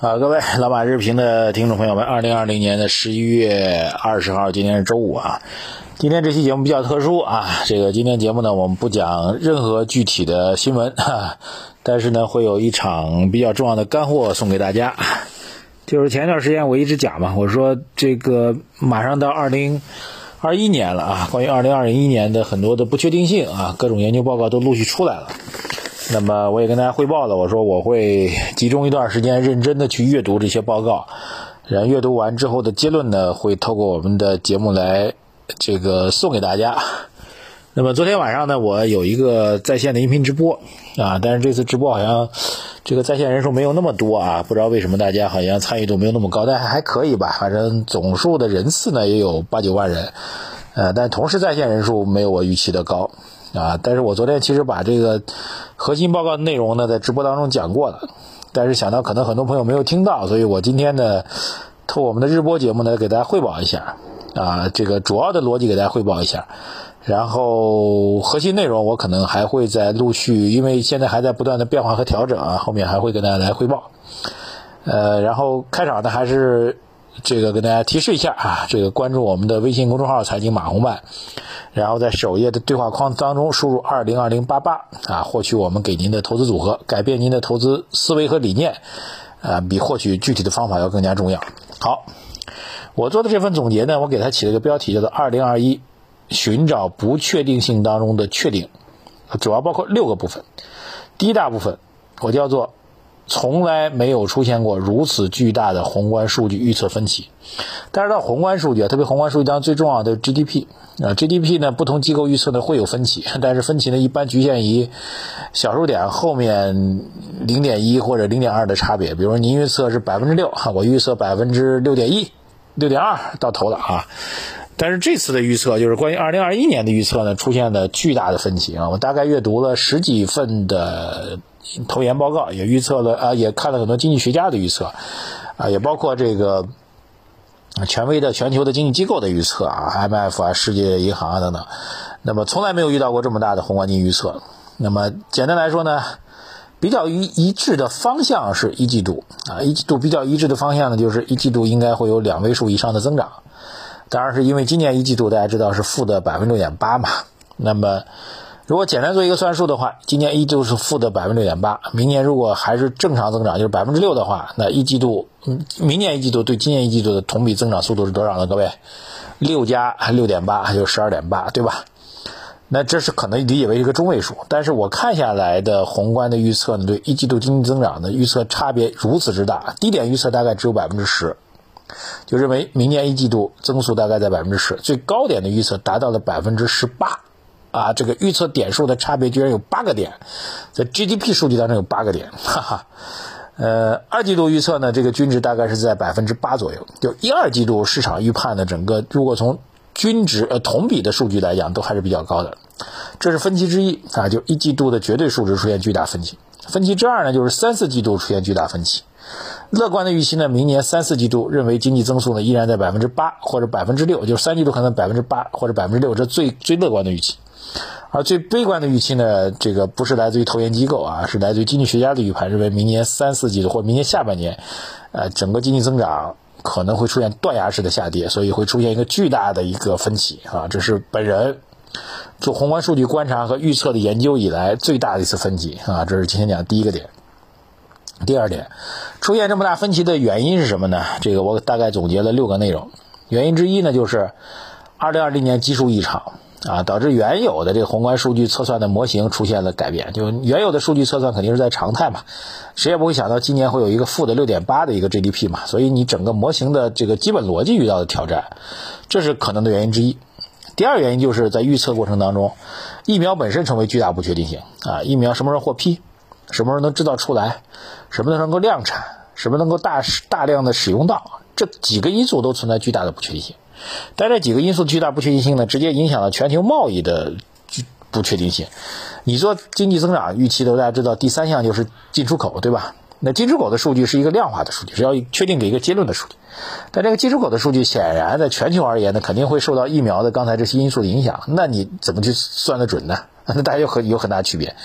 好，各位老马日评的听众朋友们，二零二零年的十一月二十号，今天是周五啊。今天这期节目比较特殊啊，这个今天节目呢，我们不讲任何具体的新闻，但是呢，会有一场比较重要的干货送给大家。就是前一段时间我一直讲嘛，我说这个马上到二零二一年了啊，关于二零二一年的很多的不确定性啊，各种研究报告都陆续出来了。那么我也跟大家汇报了，我说我会集中一段时间认真的去阅读这些报告，然后阅读完之后的结论呢，会透过我们的节目来这个送给大家。那么昨天晚上呢，我有一个在线的音频直播啊，但是这次直播好像这个在线人数没有那么多啊，不知道为什么大家好像参与度没有那么高，但还还可以吧，反正总数的人次呢也有八九万人，呃，但同时在线人数没有我预期的高。啊！但是我昨天其实把这个核心报告的内容呢，在直播当中讲过了，但是想到可能很多朋友没有听到，所以我今天呢，透过我们的日播节目呢，给大家汇报一下啊，这个主要的逻辑给大家汇报一下，然后核心内容我可能还会再陆续，因为现在还在不断的变化和调整啊，后面还会跟大家来汇报。呃，然后开场呢，还是这个跟大家提示一下啊，这个关注我们的微信公众号“财经马红漫”。然后在首页的对话框当中输入二零二零八八啊，获取我们给您的投资组合，改变您的投资思维和理念，啊，比获取具体的方法要更加重要。好，我做的这份总结呢，我给它起了个标题，叫做“二零二一寻找不确定性当中的确定”，主要包括六个部分。第一大部分我叫做。从来没有出现过如此巨大的宏观数据预测分歧。但是到宏观数据啊，特别宏观数据当中最重要的 GDP 啊，GDP 呢，不同机构预测呢会有分歧，但是分歧呢一般局限于小数点后面零点一或者零点二的差别。比如说您预测是百分之六，我预测百分之六点一、六点二到头了啊。但是这次的预测就是关于二零二一年的预测呢，出现了巨大的分歧啊。我大概阅读了十几份的。投研报告也预测了啊，也看了很多经济学家的预测，啊，也包括这个权威的全球的经济机构的预测啊，M F 啊，世界银行啊等等。那么从来没有遇到过这么大的宏观经济预测。那么简单来说呢，比较一一致的方向是一季度啊，一季度比较一致的方向呢，就是一季度应该会有两位数以上的增长。当然是因为今年一季度大家知道是负的百分之六点八嘛，那么。如果简单做一个算术的话，今年一季度是负的百分之六点八，明年如果还是正常增长，就是百分之六的话，那一季度，嗯，明年一季度对今年一季度的同比增长速度是多少呢？各位，六加六点八就十二点八，对吧？那这是可能理解为一个中位数，但是我看下来的宏观的预测呢，对一季度经济增长的预测差别如此之大，低点预测大概只有百分之十，就认为明年一季度增速大概在百分之十，最高点的预测达到了百分之十八。啊，这个预测点数的差别居然有八个点，在 GDP 数据当中有八个点，哈哈。呃，二季度预测呢，这个均值大概是在百分之八左右。就一二季度市场预判的整个，如果从均值呃同比的数据来讲，都还是比较高的。这是分歧之一啊，就一季度的绝对数值出现巨大分歧。分歧之二呢，就是三四季度出现巨大分歧。乐观的预期呢，明年三四季度认为经济增速呢依然在百分之八或者百分之六，就是三季度可能百分之八或者百分之六，这最最乐观的预期。而最悲观的预期呢，这个不是来自于投研机构啊，是来自于经济学家的预判，认为明年三四季度或明年下半年，呃，整个经济增长可能会出现断崖式的下跌，所以会出现一个巨大的一个分歧啊，这是本人做宏观数据观察和预测的研究以来最大的一次分歧啊，这是今天讲的第一个点。第二点，出现这么大分歧的原因是什么呢？这个我大概总结了六个内容，原因之一呢就是二零二零年基数异常。啊，导致原有的这个宏观数据测算的模型出现了改变。就原有的数据测算肯定是在常态嘛，谁也不会想到今年会有一个负的六点八的一个 GDP 嘛，所以你整个模型的这个基本逻辑遇到的挑战，这是可能的原因之一。第二原因就是在预测过程当中，疫苗本身成为巨大不确定性啊，疫苗什么时候获批，什么时候能制造出来，什么时候能够量产，什么能够大大量的使用到，这几个因素都存在巨大的不确定性。但这几个因素巨大不确定性呢，直接影响了全球贸易的不确定性。你做经济增长预期的，大家知道第三项就是进出口，对吧？那进出口的数据是一个量化的数据，是要确定给一个结论的数据。但这个进出口的数据显然在全球而言呢，肯定会受到疫苗的刚才这些因素的影响。那你怎么去算得准呢？那大家有很有很大区别。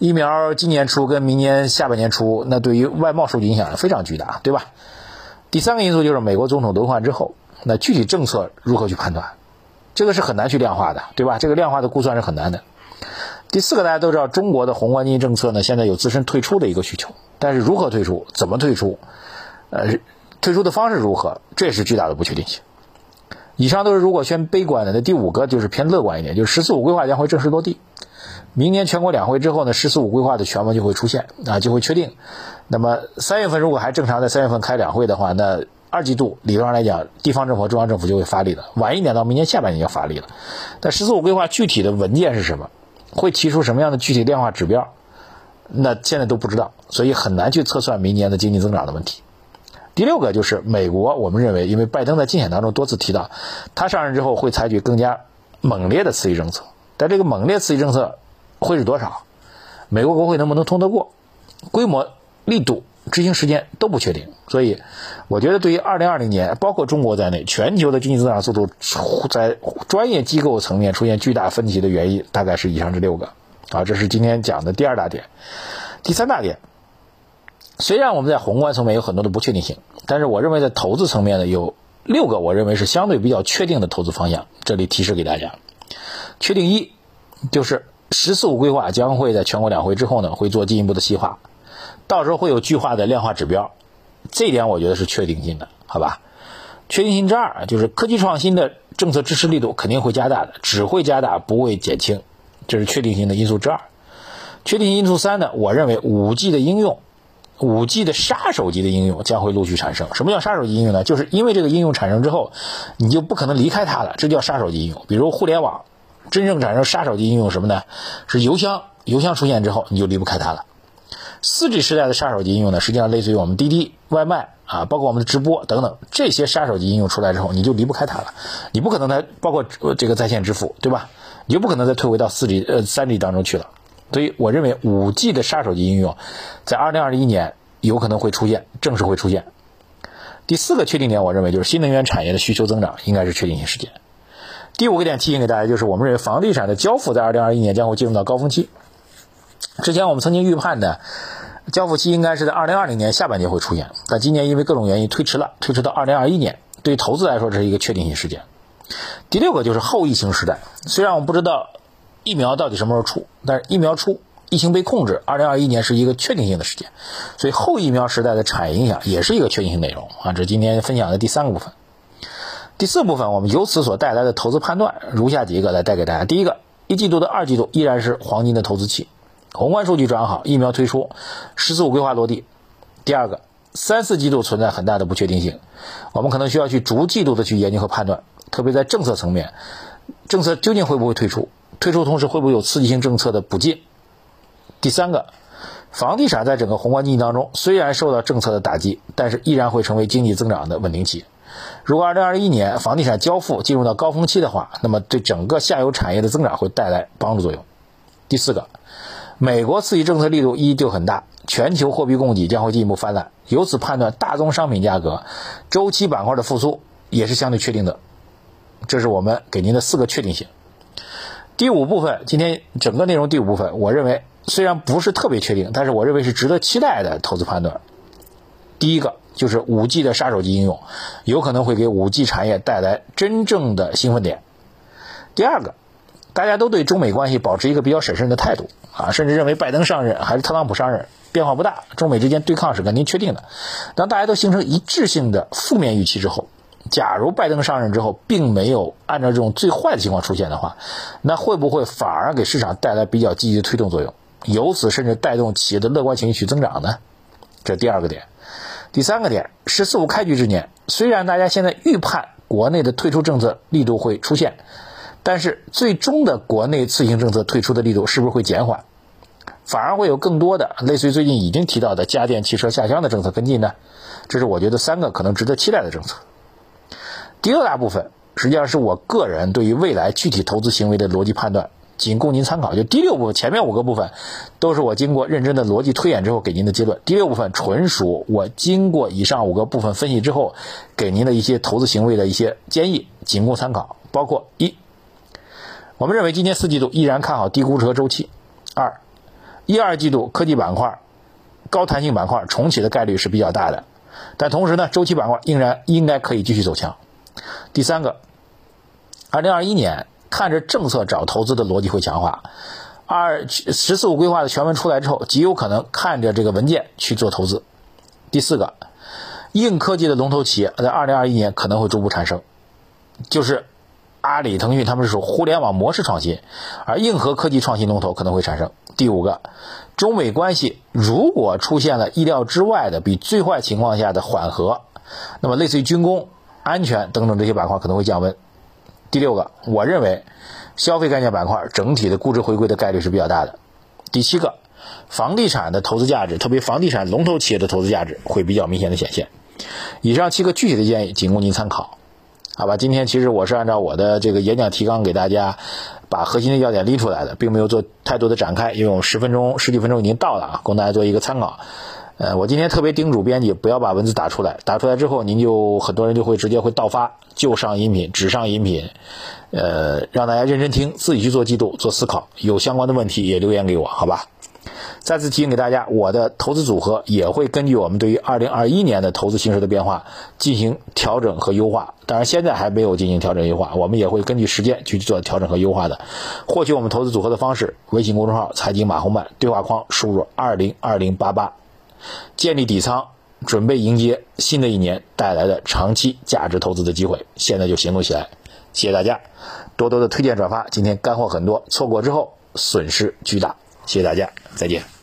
疫苗今年出跟明年下半年出，那对于外贸数据影响非常巨大，对吧？第三个因素就是美国总统轮换之后，那具体政策如何去判断，这个是很难去量化的，对吧？这个量化的估算是很难的。第四个，大家都知道，中国的宏观经济政策呢，现在有自身退出的一个需求，但是如何退出，怎么退出，呃，退出的方式如何，这也是巨大的不确定性。以上都是如果偏悲观的，那第五个就是偏乐观一点，就是“十四五”规划将会正式落地。明年全国两会之后呢，“十四五”规划的全文就会出现啊，就会确定。那么三月份如果还正常在三月份开两会的话，那二季度理论上来讲，地方政府、中央政府就会发力了。晚一点到明年下半年要发力了。但“十四五”规划具体的文件是什么？会提出什么样的具体量化指标？那现在都不知道，所以很难去测算明年的经济增长的问题。第六个就是美国，我们认为，因为拜登在竞选当中多次提到，他上任之后会采取更加猛烈的刺激政策，但这个猛烈刺激政策会是多少？美国国会能不能通得过？规模、力度、执行时间都不确定。所以，我觉得对于二零二零年，包括中国在内，全球的经济增长速度在专业机构层面出现巨大分歧的原因，大概是以上这六个。啊，这是今天讲的第二大点。第三大点，虽然我们在宏观层面有很多的不确定性，但是我认为在投资层面呢，有六个我认为是相对比较确定的投资方向。这里提示给大家：确定一，就是“十四五”规划将会在全国两会之后呢，会做进一步的细化，到时候会有巨化的量化指标。这一点我觉得是确定性的，好吧？确定性之二就是科技创新的政策支持力度肯定会加大的，只会加大，不会减轻，这是确定性的因素之二。确定性因素三呢？我认为五 G 的应用，五 G 的杀手级的应用将会陆续产生。什么叫杀手级应用呢？就是因为这个应用产生之后，你就不可能离开它了，这叫杀手级应用。比如互联网真正产生杀手级应用什么呢？是邮箱，邮箱出现之后你就离不开它了。四 G 时代的杀手级应用呢，实际上类似于我们滴滴外卖啊，包括我们的直播等等这些杀手级应用出来之后，你就离不开它了。你不可能再包括这个在线支付，对吧？你就不可能再退回到四 G 呃三 G 当中去了。所以我认为五 G 的杀手级应用在二零二一年有可能会出现，正式会出现。第四个确定点，我认为就是新能源产业的需求增长应该是确定性事件。第五个点提醒给大家，就是我们认为房地产的交付在二零二一年将会进入到高峰期。之前我们曾经预判的交付期应该是在二零二零年下半年会出现，但今年因为各种原因推迟了，推迟到二零二一年。对于投资来说，这是一个确定性事件。第六个就是后疫情时代，虽然我们不知道疫苗到底什么时候出，但是疫苗出，疫情被控制，二零二一年是一个确定性的事件，所以后疫苗时代的产业影响也是一个确定性内容啊。这是今天分享的第三个部分。第四部分，我们由此所带来的投资判断，如下几个来带给大家。第一个，一季度的二季度依然是黄金的投资期。宏观数据转好，疫苗推出，十四五规划落地。第二个，三四季度存在很大的不确定性，我们可能需要去逐季度的去研究和判断，特别在政策层面，政策究竟会不会推出？推出同时会不会有刺激性政策的补进？第三个，房地产在整个宏观经济当中虽然受到政策的打击，但是依然会成为经济增长的稳定器。如果二零二一年房地产交付进入到高峰期的话，那么对整个下游产业的增长会带来帮助作用。第四个。美国刺激政策力度依旧很大，全球货币供给将会进一步泛滥，由此判断大宗商品价格周期板块的复苏也是相对确定的。这是我们给您的四个确定性。第五部分，今天整个内容第五部分，我认为虽然不是特别确定，但是我认为是值得期待的投资判断。第一个就是五 G 的杀手级应用，有可能会给五 G 产业带来真正的兴奋点。第二个。大家都对中美关系保持一个比较审慎的态度啊，甚至认为拜登上任还是特朗普上任变化不大，中美之间对抗是肯定确定的。当大家都形成一致性的负面预期之后，假如拜登上任之后并没有按照这种最坏的情况出现的话，那会不会反而给市场带来比较积极的推动作用，由此甚至带动企业的乐观情绪去增长呢？这第二个点。第三个点，“十四五”开局之年，虽然大家现在预判国内的退出政策力度会出现。但是最终的国内次性政策退出的力度是不是会减缓？反而会有更多的类似于最近已经提到的家电、汽车下乡的政策跟进呢？这是我觉得三个可能值得期待的政策。第二大部分实际上是我个人对于未来具体投资行为的逻辑判断，仅供您参考。就第六部分前面五个部分都是我经过认真的逻辑推演之后给您的结论，第六部分纯属我经过以上五个部分分析之后给您的一些投资行为的一些建议，仅供参考。包括一。我们认为今年四季度依然看好低估值和周期。二，一二季度科技板块、高弹性板块重启的概率是比较大的，但同时呢，周期板块仍然应该可以继续走强。第三个，二零二一年看着政策找投资的逻辑会强化，二“十四五”规划的全文出来之后，极有可能看着这个文件去做投资。第四个，硬科技的龙头企业在二零二一年可能会逐步产生，就是阿里、腾讯他们是属互联网模式创新，而硬核科技创新龙头可能会产生。第五个，中美关系如果出现了意料之外的比最坏情况下的缓和，那么类似于军工。安全等等这些板块可能会降温。第六个，我认为消费概念板块整体的估值回归的概率是比较大的。第七个，房地产的投资价值，特别房地产龙头企业的投资价值会比较明显的显现。以上七个具体的建议仅供您参考，好吧？今天其实我是按照我的这个演讲提纲给大家把核心的要点拎出来的，并没有做太多的展开，因为我们十分钟十几分钟已经到了啊，供大家做一个参考。呃，我今天特别叮嘱编辑不要把文字打出来，打出来之后您就很多人就会直接会倒发，就上音频，只上音频，呃，让大家认真听，自己去做记录、做思考，有相关的问题也留言给我，好吧？再次提醒给大家，我的投资组合也会根据我们对于二零二一年的投资形势的变化进行调整和优化，当然现在还没有进行调整优化，我们也会根据时间去做调整和优化的。获取我们投资组合的方式，微信公众号“财经马红漫”对话框输入二零二零八八。建立底仓，准备迎接新的一年带来的长期价值投资的机会。现在就行动起来！谢谢大家，多多的推荐转发。今天干货很多，错过之后损失巨大。谢谢大家，再见。